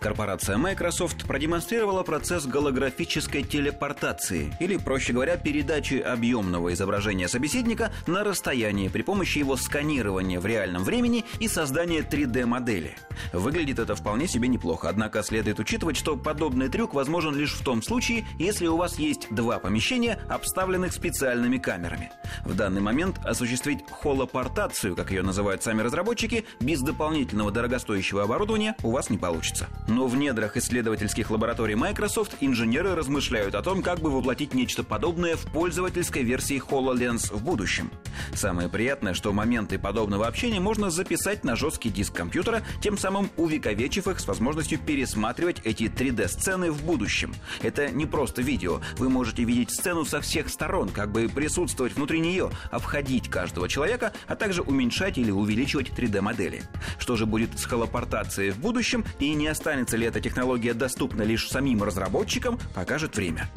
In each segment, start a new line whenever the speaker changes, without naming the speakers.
Корпорация Microsoft продемонстрировала процесс голографической телепортации, или, проще говоря, передачи объемного изображения собеседника на расстоянии при помощи его сканирования в реальном времени и создания 3D-модели. Выглядит это вполне себе неплохо, однако следует учитывать, что подобный трюк возможен лишь в том случае, если у вас есть два помещения, обставленных специальными камерами. В данный момент осуществить холопортацию, как ее называют сами разработчики, без дополнительного дорогостоящего оборудования у вас не получится. Но в недрах исследовательских лабораторий Microsoft инженеры размышляют о том, как бы воплотить нечто подобное в пользовательской версии HoloLens в будущем. Самое приятное, что моменты подобного общения можно записать на жесткий диск компьютера, тем самым увековечив их с возможностью пересматривать эти 3D-сцены в будущем. Это не просто видео. Вы можете видеть сцену со всех сторон, как бы присутствовать внутри нее, обходить каждого человека, а также уменьшать или увеличивать 3D-модели. Что же будет с холопортацией в будущем и не останется ли эта технология доступна лишь самим разработчикам, покажет время.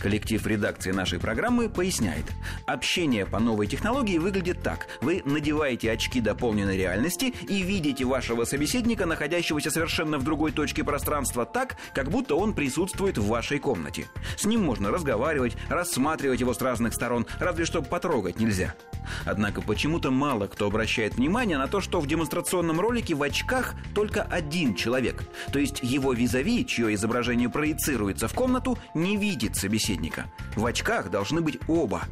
Коллектив редакции нашей программы поясняет. Общение по новой технологии выглядит так. Вы надеваете очки дополненной реальности и видите вашего собеседника, находящегося совершенно в другой точке пространства так, как будто он присутствует в вашей комнате. С ним можно разговаривать, рассматривать его с разных сторон, разве что потрогать нельзя. Однако почему-то мало кто обращает внимание на то, что в демонстрационном ролике в очках только один человек. То есть его визави, чье изображение проецируется в комнату, не видит собеседника. В очках должны быть оба.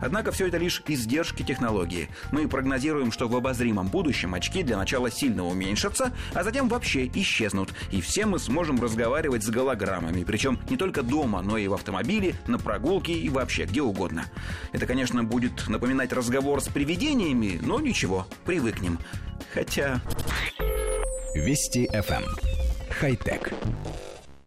Однако все это лишь издержки технологии. Мы прогнозируем, что в обозримом будущем очки для начала сильно уменьшатся, а затем вообще исчезнут, и все мы сможем разговаривать с голограммами, причем не только дома, но и в автомобиле, на прогулке и вообще где угодно. Это, конечно, будет напоминать разговор разговор с привидениями, но ничего, привыкнем. Хотя...
Вести FM. Эм. Хай-тек.